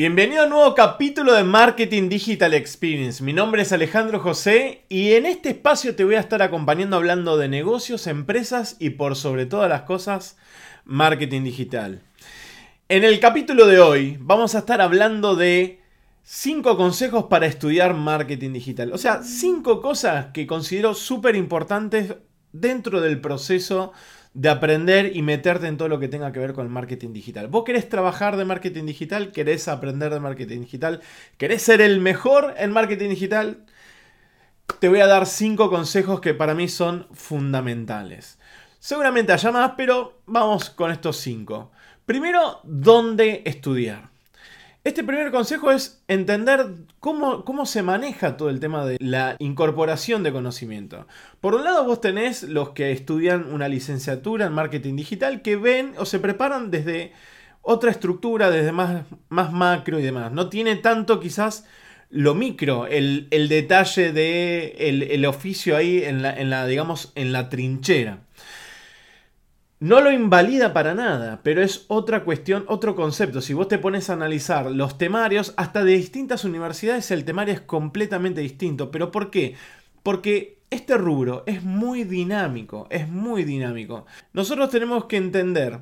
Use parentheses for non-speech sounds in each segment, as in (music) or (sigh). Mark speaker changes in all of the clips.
Speaker 1: Bienvenido a un nuevo capítulo de Marketing Digital Experience. Mi nombre es Alejandro José y en este espacio te voy a estar acompañando hablando de negocios, empresas y por sobre todas las cosas, marketing digital. En el capítulo de hoy vamos a estar hablando de 5 consejos para estudiar marketing digital. O sea, 5 cosas que considero súper importantes dentro del proceso de aprender y meterte en todo lo que tenga que ver con el marketing digital. Vos querés trabajar de marketing digital, querés aprender de marketing digital, querés ser el mejor en marketing digital, te voy a dar cinco consejos que para mí son fundamentales. Seguramente haya más, pero vamos con estos cinco. Primero, ¿dónde estudiar? Este primer consejo es entender cómo, cómo, se maneja todo el tema de la incorporación de conocimiento. Por un lado vos tenés los que estudian una licenciatura en marketing digital que ven o se preparan desde otra estructura, desde más, más macro y demás. No tiene tanto quizás lo micro, el, detalle de el, oficio ahí en la, en la, digamos, en la trinchera. No lo invalida para nada, pero es otra cuestión, otro concepto. Si vos te pones a analizar los temarios, hasta de distintas universidades el temario es completamente distinto. ¿Pero por qué? Porque este rubro es muy dinámico, es muy dinámico. Nosotros tenemos que entender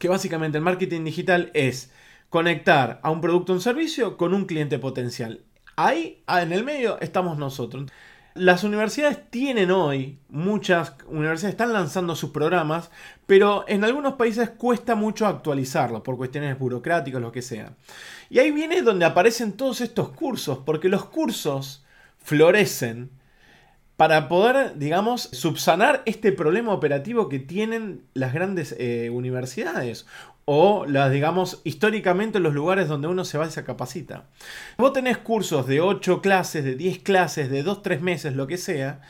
Speaker 1: que básicamente el marketing digital es conectar a un producto o un servicio con un cliente potencial. Ahí, en el medio, estamos nosotros. Las universidades tienen hoy, muchas universidades están lanzando sus programas, pero en algunos países cuesta mucho actualizarlos por cuestiones burocráticas, lo que sea. Y ahí viene donde aparecen todos estos cursos, porque los cursos florecen para poder, digamos, subsanar este problema operativo que tienen las grandes eh, universidades o las, digamos, históricamente los lugares donde uno se va y se capacita. Vos tenés cursos de 8 clases, de 10 clases, de 2, 3 meses, lo que sea,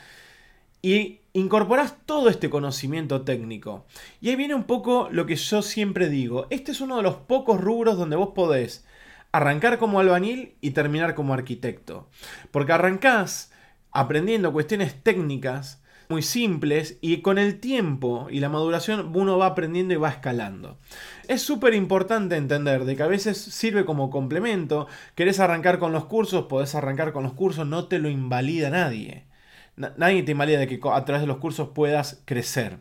Speaker 1: y incorporás todo este conocimiento técnico. Y ahí viene un poco lo que yo siempre digo. Este es uno de los pocos rubros donde vos podés arrancar como albañil y terminar como arquitecto. Porque arrancás aprendiendo cuestiones técnicas muy simples y con el tiempo y la maduración uno va aprendiendo y va escalando. Es súper importante entender de que a veces sirve como complemento, querés arrancar con los cursos, podés arrancar con los cursos, no te lo invalida nadie. Nadie te invalida de que a través de los cursos puedas crecer.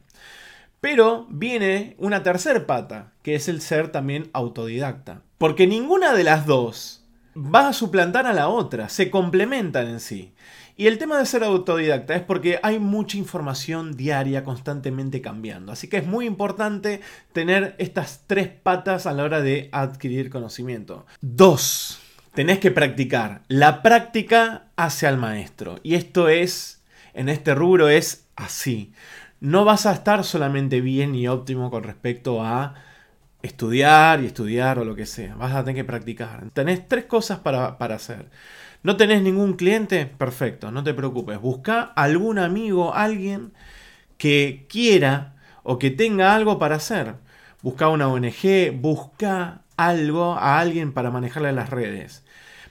Speaker 1: Pero viene una tercer pata, que es el ser también autodidacta. Porque ninguna de las dos va a suplantar a la otra, se complementan en sí. Y el tema de ser autodidacta es porque hay mucha información diaria constantemente cambiando. Así que es muy importante tener estas tres patas a la hora de adquirir conocimiento. Dos, tenés que practicar. La práctica hace al maestro. Y esto es, en este rubro es así. No vas a estar solamente bien y óptimo con respecto a estudiar y estudiar o lo que sea. Vas a tener que practicar. Tenés tres cosas para, para hacer. ¿No tenés ningún cliente? Perfecto, no te preocupes. Busca algún amigo, alguien que quiera o que tenga algo para hacer. Busca una ONG, busca algo a alguien para manejarle las redes.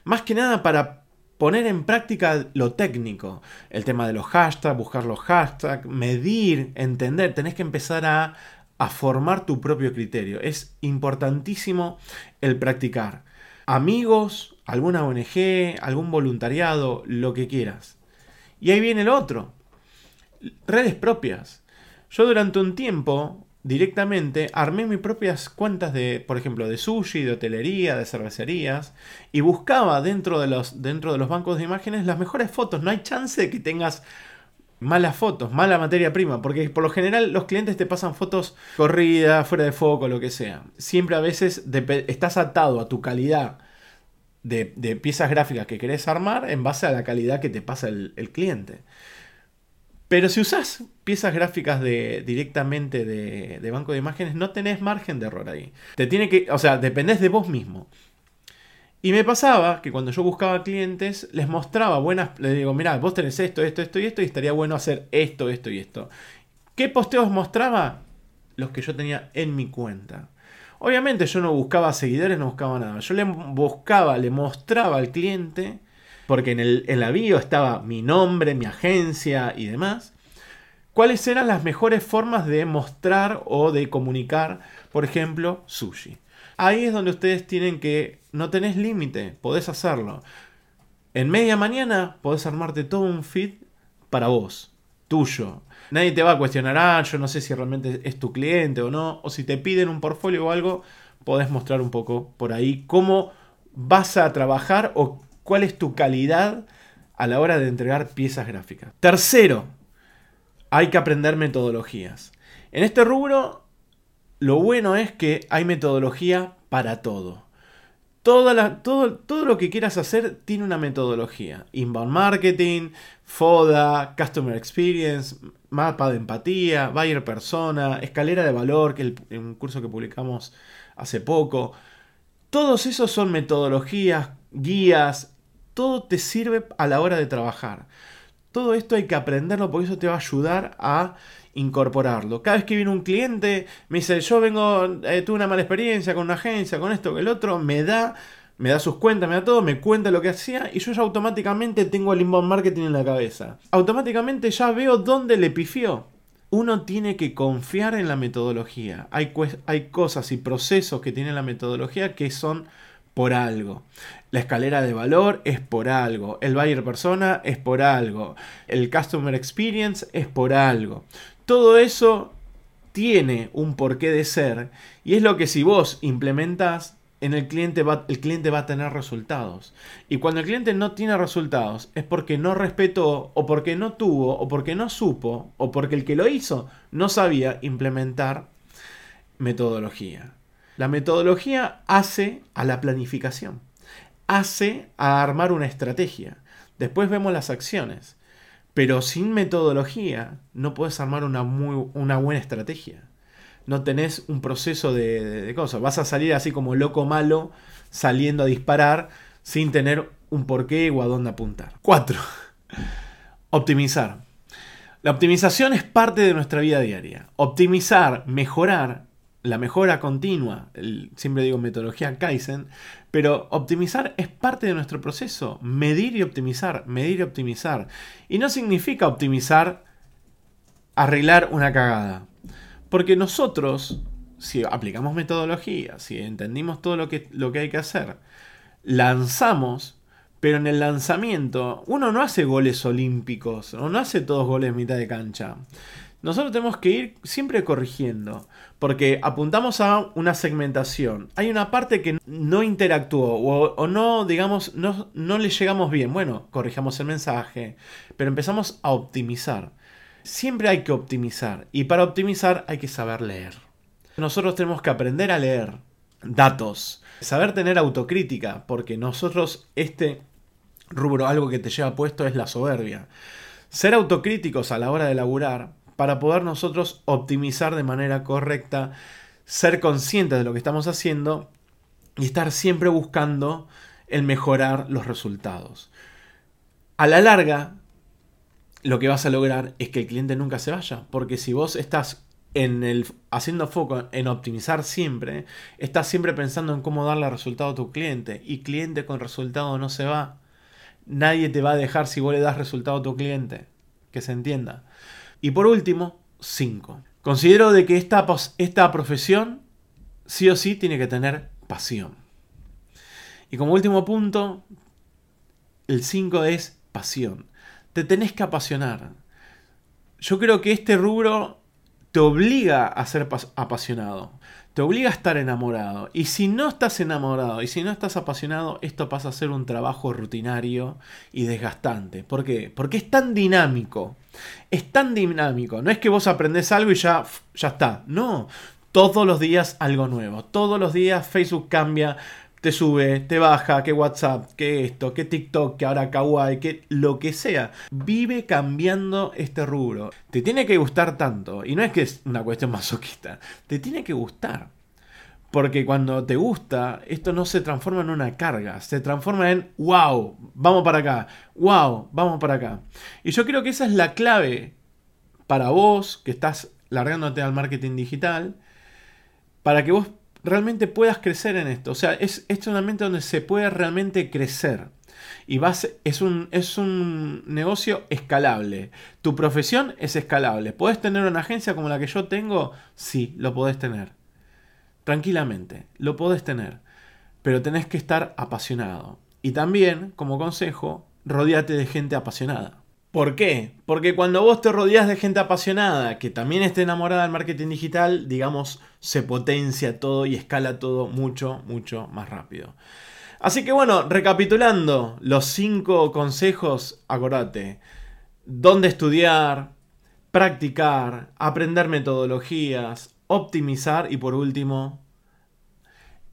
Speaker 1: Más que nada para poner en práctica lo técnico. El tema de los hashtags, buscar los hashtags, medir, entender. Tenés que empezar a, a formar tu propio criterio. Es importantísimo el practicar. Amigos, alguna ONG, algún voluntariado, lo que quieras. Y ahí viene el otro. Redes propias. Yo durante un tiempo directamente armé mis propias cuentas de, por ejemplo, de sushi, de hotelería, de cervecerías y buscaba dentro de los, dentro de los bancos de imágenes las mejores fotos. No hay chance de que tengas malas fotos, mala materia prima, porque por lo general los clientes te pasan fotos corridas, fuera de foco, lo que sea. Siempre a veces estás atado a tu calidad de, piezas gráficas que querés armar en base a la calidad que te pasa el, cliente. Pero si usas piezas gráficas de, directamente de, banco de imágenes, no tenés margen de error ahí. Te tiene que, o sea, dependés de vos mismo. Y me pasaba que cuando yo buscaba clientes, les mostraba buenas, les digo, mira, vos tenés esto, esto, esto y esto, y estaría bueno hacer esto, esto y esto. ¿Qué posteos mostraba? Los que yo tenía en mi cuenta. Obviamente yo no buscaba seguidores, no buscaba nada. Yo le buscaba, le mostraba al cliente, porque en, el, en estaba mi nombre, mi agencia y demás, cuáles eran las mejores formas de mostrar o de comunicar, por ejemplo, sushi. ahí es donde ustedes tienen que, no tenés límite, podés hacerlo. En media mañana podés armarte todo un feed para vos, tuyo. Nadie te va a cuestionar, ah, yo no sé si realmente es tu cliente o no, o si te piden un portfolio o algo, podés mostrar un poco por ahí cómo vas a trabajar o cuál es tu calidad a la hora de entregar piezas gráficas. Tercero, hay que aprender metodologías. En este rubro, lo bueno es que hay metodología para todo. Todo, todo lo que quieras hacer tiene una metodología. Inbound marketing, FODA, Customer Experience, mapa de empatía, buyer persona, escalera de valor, que es un curso que publicamos hace poco. Todos esos son metodologías, guías, todo te sirve a la hora de trabajar. Todo esto hay que aprenderlo porque eso te va a ayudar a incorporarlo. Cada vez que viene un cliente, me dice, yo vengo, eh, tuve una mala experiencia con una agencia, con esto, con el otro, me da, me da sus cuentas, me da todo, me cuenta lo que hacía y yo ya automáticamente tengo el inbound marketing en la cabeza. Automáticamente ya veo dónde le pifió. Uno tiene que confiar en la metodología. Hay, hay cosas y procesos que tiene la metodología que son por algo. La escalera de valor es por algo. El buyer persona es por algo. El customer experience es por algo. Todo eso tiene un porqué de ser y es lo que si vos implementás en el cliente va, el cliente va a tener resultados. Y cuando el cliente no tiene resultados es porque no respetó o porque no tuvo o porque no supo o porque el que lo hizo no sabía implementar metodología. La metodología hace a la planificación, hace a armar una estrategia. Después vemos las acciones. Pero sin metodología no puedes armar una, buena estrategia. No tenés un proceso de, cosas. Vas a salir así como loco malo saliendo a disparar sin tener un porqué o a dónde apuntar. 4. (laughs) Optimizar. La optimización es parte de nuestra vida diaria. Optimizar, mejorar la mejora continua, siempre digo metodología Kaizen, pero optimizar es parte de nuestro proceso. Medir y optimizar, medir y optimizar. Y no significa optimizar, arreglar una cagada. Porque nosotros, si aplicamos metodología, si entendimos todo lo que, lo que hay que hacer, lanzamos, pero en el lanzamiento uno no hace goles olímpicos, o no hace todos goles mitad de cancha. Nosotros tenemos que ir siempre corrigiendo, porque apuntamos a una segmentación. Hay una parte que no interactuó o, no, digamos, no, no le llegamos bien. Bueno, corrijamos el mensaje, pero empezamos a optimizar. Siempre hay que optimizar y para optimizar hay que saber leer. Nosotros tenemos que aprender a leer datos, saber tener autocrítica, porque nosotros este rubro, algo que te lleva puesto es la soberbia. Ser autocríticos a la hora de laburar para poder nosotros optimizar de manera correcta, ser conscientes de lo que estamos haciendo y estar siempre buscando el mejorar los resultados. A la larga, lo que vas a lograr es que el cliente nunca se vaya, porque si vos estás en el, haciendo foco en optimizar siempre, estás siempre pensando en cómo darle resultado a tu cliente y cliente con resultado no se va. Nadie te va a dejar si vos le das resultado a tu cliente. Que se entienda. Y por último, 5. Considero de que esta, esta profesión sí o sí tiene que tener pasión. Y como último punto, el 5 es pasión. Te tenés que apasionar. Yo creo que este rubro te obliga a ser apasionado te obliga a estar enamorado. Y si no estás enamorado y si no estás apasionado, esto pasa a ser un trabajo rutinario y desgastante. ¿Por qué? Porque es tan dinámico. Es tan dinámico. No es que vos aprendés algo y ya, ya está. No. Todos los días algo nuevo. Todos los días Facebook cambia, te sube, te baja, que WhatsApp, que esto, que TikTok, que ahora Kawaii, que lo que sea. Vive cambiando este rubro. Te tiene que gustar tanto. Y no es que es una cuestión masoquista. Te tiene que gustar. Porque cuando te gusta, esto no se transforma en una carga, se transforma en wow, vamos para acá, wow, vamos para acá. Y yo creo que esa es la clave para vos que estás largándote al marketing digital, para que vos realmente puedas crecer en esto. O sea, es, un ambiente donde se puede realmente crecer. Y vas, es, un, es un negocio escalable. Tu profesión es escalable. ¿Puedes tener una agencia como la que yo tengo? Sí, lo podés tener. Tranquilamente, lo podés tener, pero tenés que estar apasionado. Y también, como consejo, rodeate de gente apasionada. ¿Por qué? Porque cuando vos te rodeas de gente apasionada que también esté enamorada del marketing digital, digamos, se potencia todo y escala todo mucho, mucho más rápido. Así que bueno, recapitulando los cinco consejos, acordate, dónde estudiar, practicar, aprender metodologías, optimizar y por último,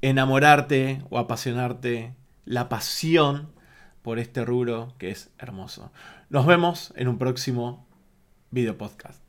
Speaker 1: enamorarte o apasionarte, la pasión por este rubro que es hermoso. Nos vemos en un próximo video podcast.